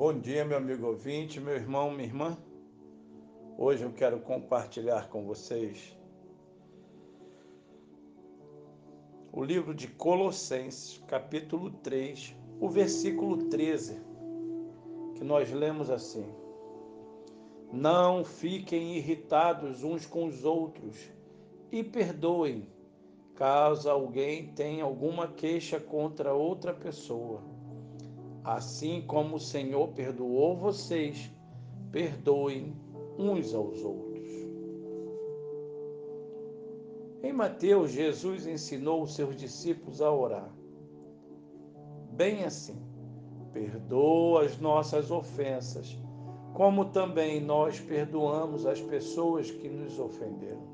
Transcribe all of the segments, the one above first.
Bom dia, meu amigo ouvinte, meu irmão, minha irmã. Hoje eu quero compartilhar com vocês o livro de Colossenses, capítulo 3, o versículo 13, que nós lemos assim: Não fiquem irritados uns com os outros e perdoem caso alguém tenha alguma queixa contra outra pessoa. Assim como o Senhor perdoou vocês, perdoem uns aos outros. Em Mateus, Jesus ensinou os seus discípulos a orar. Bem assim, perdoa as nossas ofensas, como também nós perdoamos as pessoas que nos ofenderam.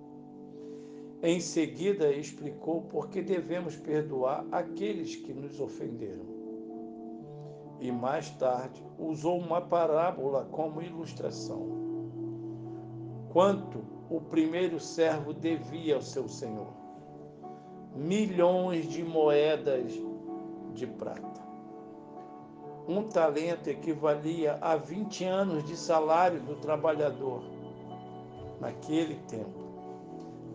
Em seguida, explicou por que devemos perdoar aqueles que nos ofenderam. E mais tarde, usou uma parábola como ilustração. Quanto o primeiro servo devia ao seu senhor? Milhões de moedas de prata. Um talento equivalia a 20 anos de salário do trabalhador naquele tempo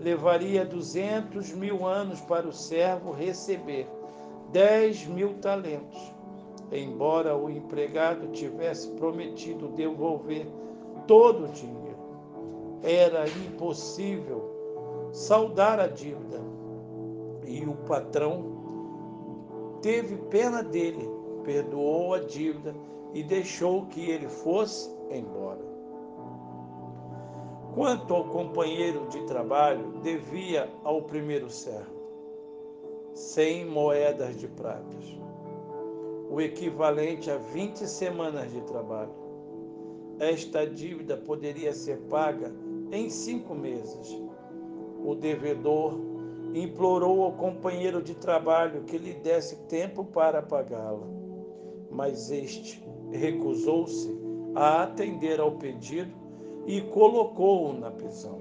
levaria duzentos mil anos para o servo receber dez mil talentos, embora o empregado tivesse prometido devolver todo o dinheiro. Era impossível saldar a dívida e o patrão teve pena dele, perdoou a dívida e deixou que ele fosse embora. Quanto ao companheiro de trabalho, devia ao primeiro servo cem moedas de pratas, o equivalente a 20 semanas de trabalho. Esta dívida poderia ser paga em cinco meses. O devedor implorou ao companheiro de trabalho que lhe desse tempo para pagá-la, mas este recusou-se a atender ao pedido e colocou-o na prisão.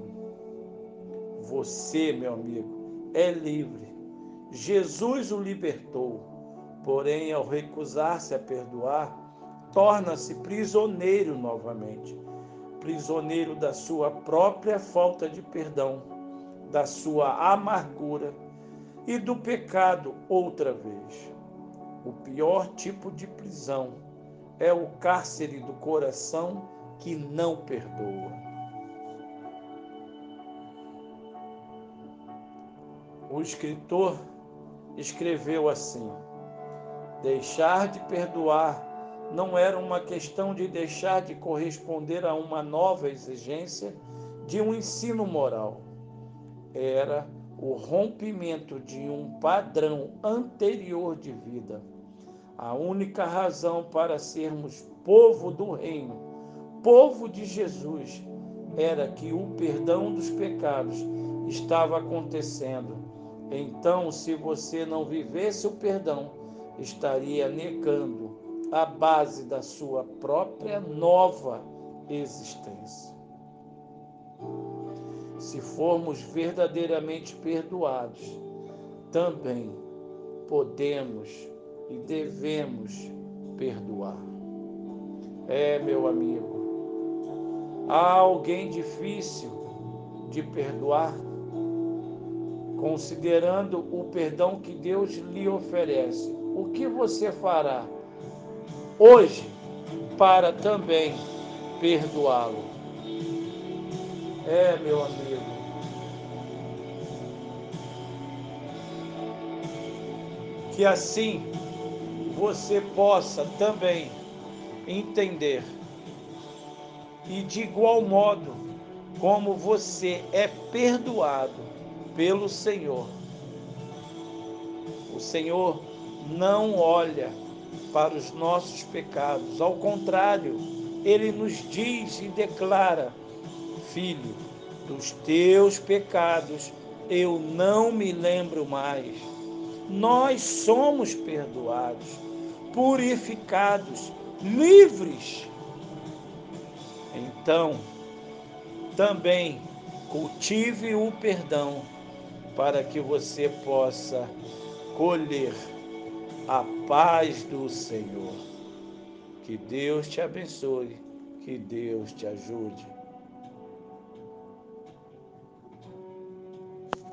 Você, meu amigo, é livre. Jesus o libertou, porém, ao recusar-se a perdoar, torna-se prisioneiro novamente prisioneiro da sua própria falta de perdão, da sua amargura e do pecado outra vez. O pior tipo de prisão é o cárcere do coração que não perdoa. O escritor escreveu assim: deixar de perdoar não era uma questão de deixar de corresponder a uma nova exigência de um ensino moral. Era o rompimento de um padrão anterior de vida. A única razão para sermos povo do reino povo de Jesus era que o perdão dos pecados estava acontecendo. Então, se você não vivesse o perdão, estaria negando a base da sua própria nova existência. Se formos verdadeiramente perdoados, também podemos e devemos perdoar. É, meu amigo, Há alguém difícil de perdoar? Considerando o perdão que Deus lhe oferece, o que você fará hoje para também perdoá-lo? É, meu amigo. Que assim você possa também entender e de igual modo como você é perdoado pelo Senhor. O Senhor não olha para os nossos pecados, ao contrário, ele nos diz e declara: Filho, dos teus pecados eu não me lembro mais. Nós somos perdoados, purificados, livres então, também cultive o perdão para que você possa colher a paz do Senhor. Que Deus te abençoe, que Deus te ajude.